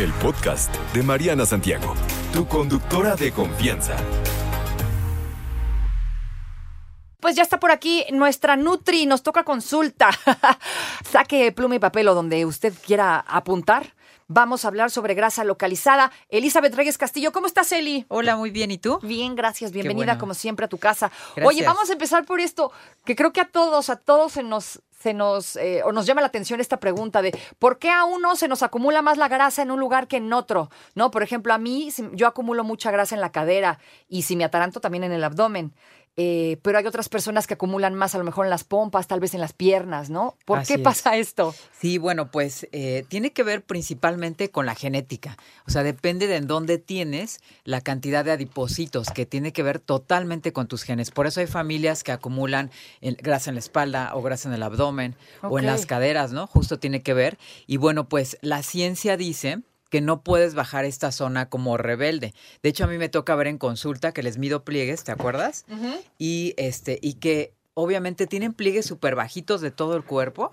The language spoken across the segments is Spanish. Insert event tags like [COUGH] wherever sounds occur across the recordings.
el podcast de Mariana Santiago, tu conductora de confianza. Pues ya está por aquí nuestra Nutri, nos toca consulta. [LAUGHS] Saque pluma y papel o donde usted quiera apuntar. Vamos a hablar sobre grasa localizada. Elizabeth Reyes Castillo, ¿cómo estás, Eli? Hola, muy bien. ¿Y tú? Bien, gracias. Bienvenida bueno. como siempre a tu casa. Gracias. Oye, vamos a empezar por esto, que creo que a todos, a todos se nos se nos eh, o nos llama la atención esta pregunta de por qué a uno se nos acumula más la grasa en un lugar que en otro, ¿no? Por ejemplo, a mí yo acumulo mucha grasa en la cadera y si me ataranto también en el abdomen. Eh, pero hay otras personas que acumulan más a lo mejor en las pompas, tal vez en las piernas, ¿no? ¿Por Así qué es. pasa esto? Sí, bueno, pues eh, tiene que ver principalmente con la genética. O sea, depende de en dónde tienes la cantidad de adipocitos, que tiene que ver totalmente con tus genes. Por eso hay familias que acumulan grasa en la espalda o grasa en el abdomen o en las caderas, ¿no? Justo tiene que ver. Y bueno, pues la ciencia dice que no puedes bajar esta zona como rebelde. De hecho, a mí me toca ver en consulta que les mido pliegues, ¿te acuerdas? y este y que obviamente tienen pliegues súper bajitos de todo el cuerpo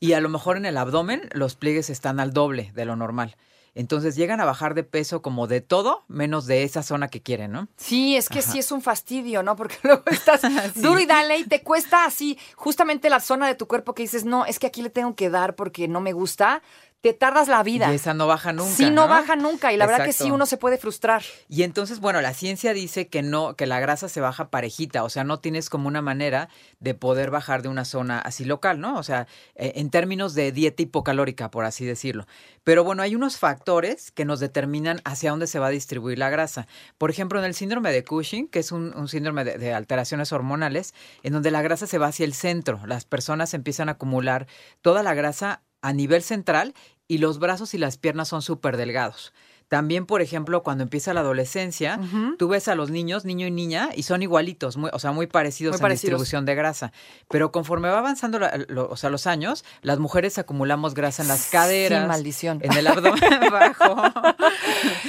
y a lo mejor en el abdomen los pliegues están al doble de lo normal. Entonces llegan a bajar de peso como de todo menos de esa zona que quieren, ¿no? Sí, es que Ajá. sí es un fastidio, ¿no? Porque [LAUGHS] luego estás [LAUGHS] Sí. duro y dale y te cuesta así, justamente la zona de tu cuerpo que dices, no, es que aquí le tengo que dar porque no me gusta, te tardas la vida. Y esa no baja nunca. sí, no, baja nunca y la verdad que Exacto. sí uno se puede frustrar. Y entonces, bueno, la ciencia dice que no, que la grasa se baja parejita, o sea, no tienes como una manera de poder bajar de una zona así local, ¿no? O sea, eh, en términos de dieta hipocalórica, por así decirlo. Pero bueno, hay unos factores que nos determinan hacia dónde se va a distribuir la grasa. Por ejemplo, en el síndrome de Cushing, que es un, un síndrome de, de alteraciones hormonales, en donde la grasa se va hacia el centro, las personas empiezan a acumular toda la grasa a nivel central y los brazos y las piernas son súper delgados. También, por ejemplo, cuando empieza la adolescencia, tú ves a los niños, niño y niña, y son igualitos, muy, o sea, muy parecidos Muy en parecidos. distribución de grasa. Pero conforme va avanzando la- lo- o sea, los años, las mujeres acumulamos grasa en las caderas, Sí, maldición. en el abdomen [LAUGHS] bajo.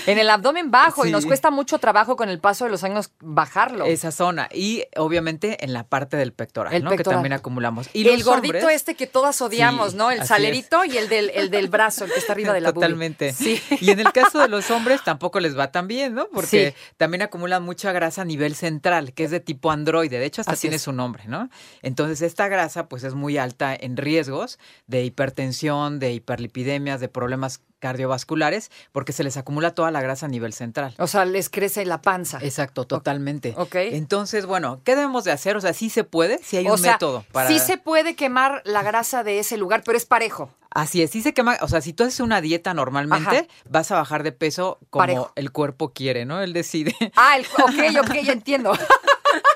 En el abdomen bajo y nos cuesta mucho trabajo con el paso de los años bajarlo. Esa zona. Y obviamente en la parte del pectoral, El ¿no? Que también acumulamos. Y el gordito hombres- este que todas odiamos, Sí, ¿no? El salerito y el del, el del brazo, el que está arriba de la. [LAUGHS] Totalmente. Sí. Y en el caso de los hombres tampoco les va tan bien, ¿no? Porque Sí. también acumulan mucha grasa a nivel central, que es de tipo androide. De hecho, hasta Así tiene es. su nombre, ¿no? Entonces, esta grasa, pues, es muy alta en riesgos de hipertensión, de hiperlipidemias, de problemas cardiovasculares, porque se les acumula toda la grasa a nivel central. O sea, les crece la panza. Exacto, totalmente. ok. Entonces, bueno, ¿qué debemos de hacer? O sea, sí se puede, sí hay o un sea, método para. sí se puede quemar la grasa de ese lugar, pero es parejo. Así es, sí se quema, o sea, si tú haces una dieta normalmente, Ajá. vas a bajar de peso como Parejo. el cuerpo quiere, ¿no? Él decide. Ah, el, ok, ok, ya [LAUGHS] entiendo.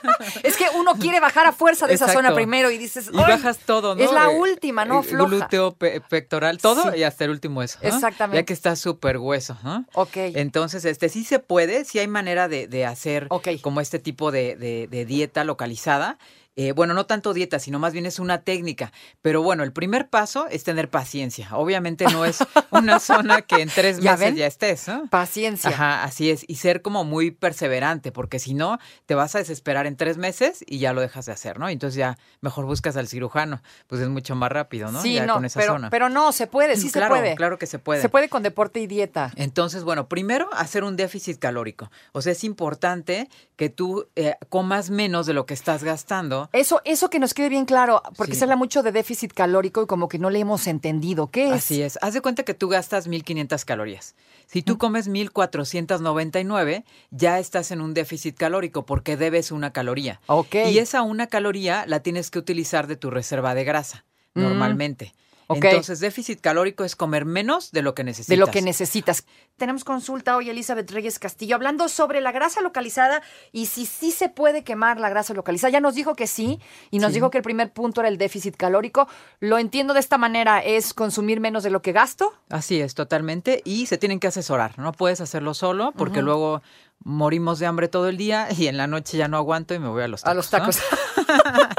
[LAUGHS] es que uno quiere bajar a fuerza de esa zona primero y dices, Y "Ay, bajas todo, ¿no? Es la Eh, última, ¿no? eh, Floja. Glúteo, pe- pectoral, todo Sí. y hasta el último eso. ¿no? Exactamente. Ya que está súper hueso, ¿no? Ok. Entonces, este sí se puede, sí hay manera de, de hacer como este tipo de, de- de dieta localizada. Eh, bueno, no tanto dieta, sino más bien es una técnica. Pero bueno, el primer paso es tener paciencia. Obviamente no es [LAUGHS] una zona que en tres ¿Ya meses ya estés, ¿no? Paciencia. Ajá, así es. Y ser como muy perseverante, porque si no, te vas a desesperar en tres meses y ya lo dejas de hacer, ¿no? Entonces ya mejor buscas al cirujano, pues es mucho más rápido, ¿no? Sí, ya no, con esa pero, zona. pero no, se puede, sí claro, se puede. Claro que se puede. Se puede con deporte y dieta. Entonces, bueno, primero hacer un déficit calórico. O sea, es importante que tú eh, comas menos de lo que estás gastando. Eso, eso que nos quede bien claro, porque Sí. se habla mucho de déficit calórico y como que no le hemos entendido. ¿Qué es? Así es. Haz de cuenta que tú gastas 1500 calorías. Si tú comes 1499, ya estás en un déficit calórico porque debes una caloría. Ok. Y esa una caloría la tienes que utilizar de tu reserva de grasa, Mm. normalmente. Entonces, déficit calórico es comer menos de lo que necesitas. de lo que necesitas. Tenemos consulta hoy, Elizabeth Reyes Castillo, hablando sobre la grasa localizada y si sí se puede quemar la grasa localizada. Ya nos dijo que sí y nos Sí. dijo que el primer punto era el déficit calórico. Lo entiendo de esta manera, es consumir menos de lo que gasto. Así es, totalmente. Y se tienen que asesorar. No puedes hacerlo solo porque luego morimos de hambre todo el día y en la noche ya no aguanto y me voy a los tacos. a los ¿no? [LAUGHS]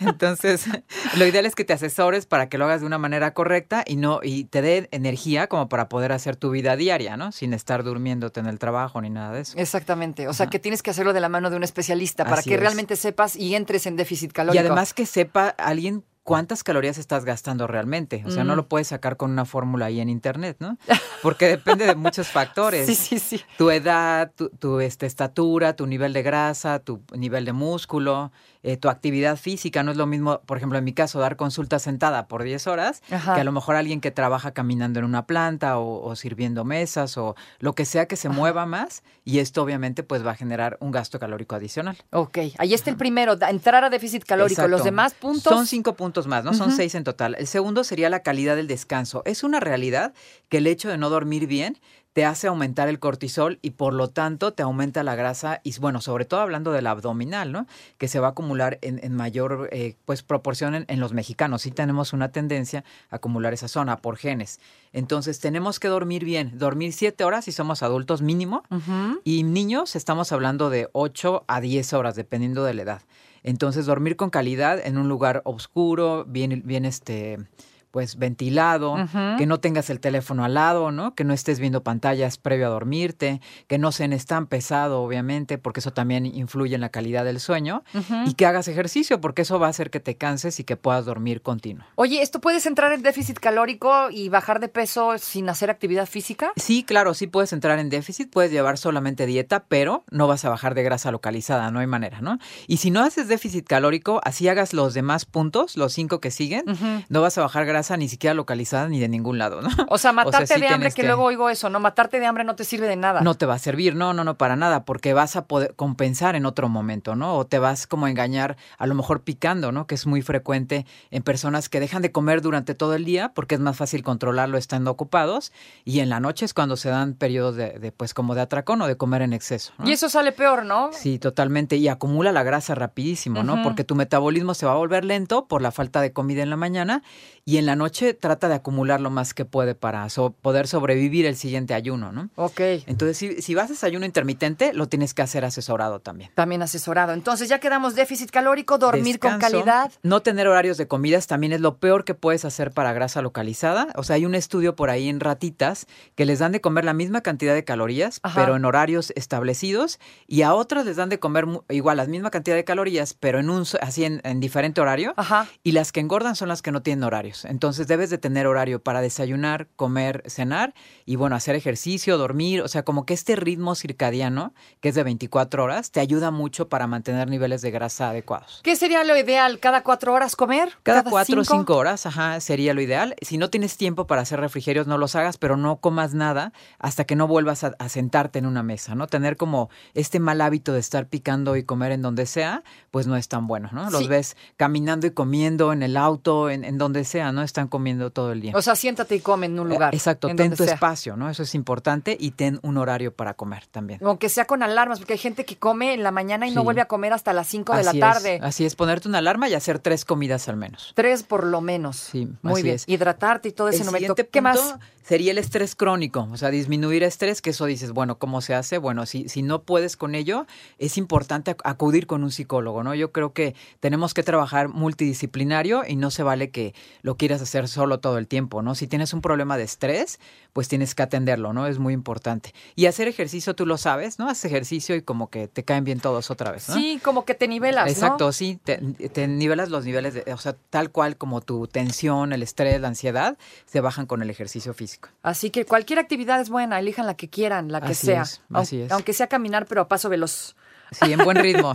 Entonces, lo ideal es que te asesores para que lo hagas de una manera correcta y no y te dé energía como para poder hacer tu vida diaria, ¿no? Sin estar durmiéndote en el trabajo ni nada de eso. Exactamente. O sea, que tienes que hacerlo de la mano de un especialista para Así que es. realmente sepas y entres en déficit calórico. Y además que sepa alguien cuántas calorías estás gastando realmente. O sea, no Mm. lo puedes sacar con una fórmula ahí en internet, ¿no? [LAUGHS] Porque depende de muchos factores. Sí, sí, sí. Tu edad, tu, tu, este, estatura, tu nivel de grasa, tu nivel de músculo, eh, tu actividad física. No es lo mismo, por ejemplo, en mi caso, dar consulta sentada por 10 horas Ajá. que a lo mejor alguien que trabaja caminando en una planta o, o sirviendo mesas o lo que sea que se mueva más. Y esto obviamente pues va a generar un gasto calórico adicional. Ok, ahí está el primero, entrar a déficit calórico. Los demás puntos. Son cinco puntos más, ¿no? Son seis en total. El segundo sería la calidad del descanso. Es una realidad que el hecho de no dormir bien te hace aumentar el cortisol y por lo tanto te aumenta la grasa y bueno, sobre todo hablando del abdominal, ¿no? Que se va a acumular en, en mayor eh, pues proporción en, en los mexicanos. Sí tenemos una tendencia a acumular esa zona por genes. Entonces tenemos que dormir bien, dormir siete horas si somos adultos mínimo y niños estamos hablando de 8 a 10 horas, dependiendo de la edad. Entonces, dormir con calidad en un lugar oscuro, bien, bien este, pues ventilado, que no tengas el teléfono al lado, ¿no? Que no estés viendo pantallas previo a dormirte, que no cenes tan pesado, obviamente, porque eso también influye en la calidad del sueño, y que hagas ejercicio, porque eso va a hacer que te canses y que puedas dormir continuo. Oye, ¿esto puedes entrar en déficit calórico y bajar de peso sin hacer actividad física? Sí, claro, sí puedes entrar en déficit, puedes llevar solamente dieta, pero no vas a bajar de grasa localizada, no hay manera, ¿no? Y si no haces déficit calórico, así hagas los demás puntos, los cinco que siguen, no vas a bajar grasa ni siquiera localizada ni de ningún lado, ¿no? O sea, [LAUGHS] matarte sí de hambre, que, que- luego oigo eso, ¿no? Matarte de hambre no te sirve de nada. No te va a servir, no, no, no, para nada, porque vas a poder compensar en otro momento, ¿no? O te vas como a engañar, a lo mejor picando, ¿no? Que es muy frecuente en personas que dejan de comer durante todo el día porque es más fácil controlarlo estando ocupados y en la noche es cuando se dan periodos de, de, pues como de atracón o de comer en exceso. ¿no? Y eso sale peor, ¿no? Sí, totalmente. Y acumula la grasa rapidísimo, ¿no? Porque tu metabolismo se va a volver lento por la falta de comida en la mañana y en la noche trata de acumular lo más que puede para so- poder sobrevivir el siguiente ayuno, ¿no? Ok. Entonces, si, si vas a desayuno intermitente, lo tienes que hacer asesorado también. También asesorado. Entonces ya quedamos déficit calórico, dormir con calidad. No tener horarios de comidas también es lo peor que puedes hacer para grasa localizada. O sea, hay un estudio por ahí en ratitas que les dan de comer la misma cantidad de calorías, Ajá. pero en horarios establecidos, y a otras les dan de comer igual la misma cantidad de calorías, pero en un así en, en diferente horario. Ajá. Y las que engordan son las que no tienen horarios. Entonces debes de tener horario para desayunar, comer, cenar y bueno, hacer ejercicio, dormir. O sea, como que este ritmo circadiano, que es de 24 horas, te ayuda mucho para mantener niveles de grasa adecuados. ¿Qué sería lo ideal? ¿Cada cuatro horas comer? Cada cuatro o cinco horas, ajá, sería lo ideal. Si no tienes tiempo para hacer refrigerios, no los hagas, pero no comas nada hasta que no vuelvas a, a sentarte en una mesa, ¿no? Tener como este mal hábito de estar picando y comer en donde sea, pues no es tan bueno, ¿no? Los Sí. ves caminando y comiendo en el auto, en, en donde sea, ¿no? Están comiendo todo el día. O sea, siéntate y come en un Eh, lugar. Exacto, en ten donde tu sea. espacio, ¿no? Eso es importante y ten un horario para comer también. Aunque sea con alarmas, porque hay gente que come en la mañana y no vuelve a comer hasta las 5 de la Así es, tarde. así es, ponerte una alarma y hacer tres comidas al menos. Tres por lo menos. Sí, Muy así bien. es. Hidratarte y todo ese el siguiente ¿Qué punto más? sería el estrés crónico, o sea, disminuir estrés, que eso dices, bueno, ¿cómo se hace? Bueno, si, si no puedes con ello, es importante ac- acudir con un psicólogo, ¿no? Yo creo que tenemos que trabajar multidisciplinario y no se vale que lo quieras hacer solo todo el tiempo, ¿no? Si tienes un problema de estrés, pues tienes que atenderlo, ¿no? Es muy importante. Y hacer ejercicio, tú lo sabes, ¿no? Haces ejercicio y como que te caen bien todos otra vez, ¿no? Sí, como que te nivelas, ¿no? Exacto, sí, te, te nivelas los niveles, de, o sea, tal cual como tu tensión, el estrés, la ansiedad, se bajan con el ejercicio físico. Así que cualquier actividad es buena, elijan la que quieran, la que Así sea. es, así es. Aunque sea caminar, pero a paso veloz. Sí, en buen ritmo.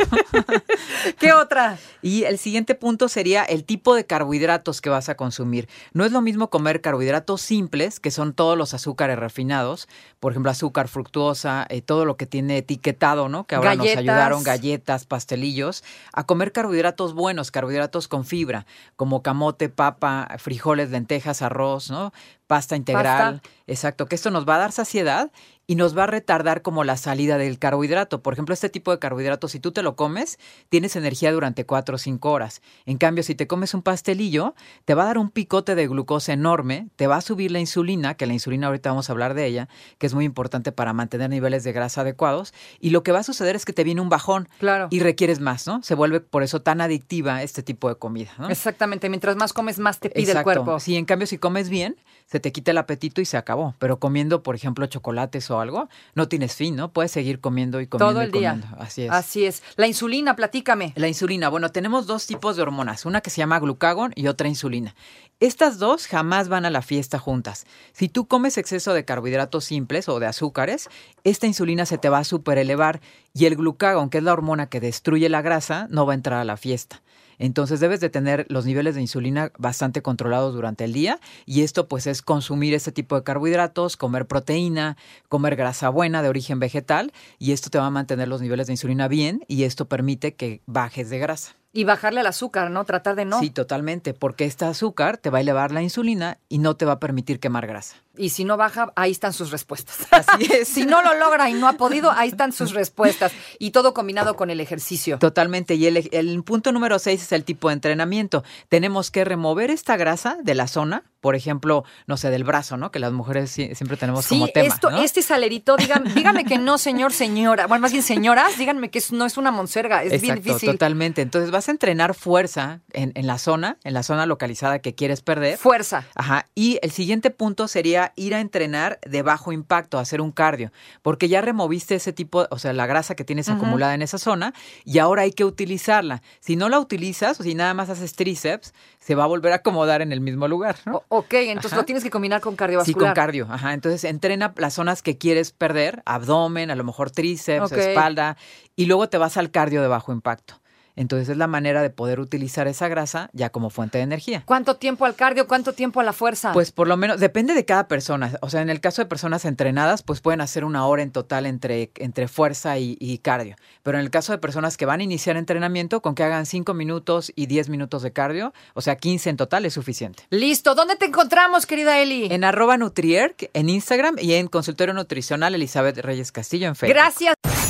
[LAUGHS] ¿Qué otra? Y el siguiente punto sería el tipo de carbohidratos que vas a consumir. No es lo mismo comer carbohidratos simples, que son todos los azúcares refinados, por ejemplo, azúcar, fructuosa, eh, todo lo que tiene etiquetado, ¿no? Que ahora Galletas. nos ayudaron, galletas, pastelillos, a comer carbohidratos buenos, carbohidratos con fibra, como camote, papa, frijoles, lentejas, arroz, ¿no? Pasta integral. Exacto, que esto nos va a dar saciedad y nos va a retardar como la salida del carbohidrato. Por ejemplo, este tipo de carbohidratos, si tú te lo comes, tienes energía durante cuatro o cinco horas. En cambio, si te comes un pastelillo, te va a dar un picote de glucosa enorme, te va a subir la insulina, que la insulina ahorita vamos a hablar de ella, que es muy importante para mantener niveles de grasa adecuados, y lo que va a suceder es que te viene un bajón Claro. y requieres más, ¿no? Se vuelve por eso tan adictiva este tipo de comida, ¿no? Exactamente. Mientras más comes, más te pide Exacto. el cuerpo. Sí, en cambio, si comes bien, se se te quita el apetito y se acabó. Pero comiendo, por ejemplo, chocolates o algo, no tienes fin, ¿no? Puedes seguir comiendo y comiendo. Todo el y día. comiendo. Así es. Así es. La insulina, platícame. La insulina, bueno, tenemos dos tipos de hormonas, una que se llama glucagón y otra insulina. Estas dos jamás van a la fiesta juntas. Si tú comes exceso de carbohidratos simples o de azúcares, esta insulina se te va a super elevar y el glucagón, que es la hormona que destruye la grasa, no va a entrar a la fiesta. Entonces debes de tener los niveles de insulina bastante controlados durante el día y esto pues es consumir este tipo de carbohidratos, comer proteína, comer grasa buena de origen vegetal y esto te va a mantener los niveles de insulina bien y esto permite que bajes de grasa. Y bajarle al azúcar, ¿no? Tratar de no. Sí, totalmente, porque este azúcar te va a elevar la insulina y no te va a permitir quemar grasa. Y si no baja, ahí están sus respuestas. Así es. [LAUGHS] si no lo logra y no ha podido, ahí están sus respuestas. Y todo combinado con el ejercicio. Totalmente. Y el, el punto número seis es el tipo de entrenamiento. Tenemos que remover esta grasa de la zona, por ejemplo, no sé, del brazo, ¿no? Que las mujeres siempre tenemos Sí, como tema. esto, ¿no? este salerito, dígame, dígame que no, señor, señora. Bueno, más bien señoras, díganme que no es una monserga, es bien Exacto, difícil. totalmente. Entonces vas a entrenar fuerza en, en la zona, en la zona localizada que quieres perder. Fuerza. Ajá. Y el siguiente punto sería ir a entrenar de bajo impacto, hacer un cardio, porque ya removiste ese tipo, o sea, la grasa que tienes Ujú. acumulada en esa zona y ahora hay que utilizarla. Si no la utilizas o si nada más haces tríceps, se va a volver a acomodar en el mismo lugar. ¿no? O- ok, entonces Ajá. lo tienes que combinar con Sí, cardiovascular. con cardio. Ajá. Entonces entrena las zonas que quieres perder, abdomen, a lo mejor tríceps, espalda, y luego te vas al cardio de bajo impacto. Entonces es la manera de poder utilizar esa grasa ya como fuente de energía. ¿Cuánto tiempo al cardio? ¿Cuánto tiempo a la fuerza? Pues por lo menos, depende de cada persona. O sea, en el caso de personas entrenadas, pues pueden hacer una hora en total entre, entre fuerza y, y cardio. Pero en el caso de personas que van a iniciar entrenamiento, con que hagan 5 minutos y 10 minutos de cardio, o sea, 15 en total es suficiente. Listo. ¿Dónde te encontramos, querida Eli? En arroba Nutrierc, en Instagram y en consultorio nutricional Elizabeth Reyes Castillo en Facebook. Gracias.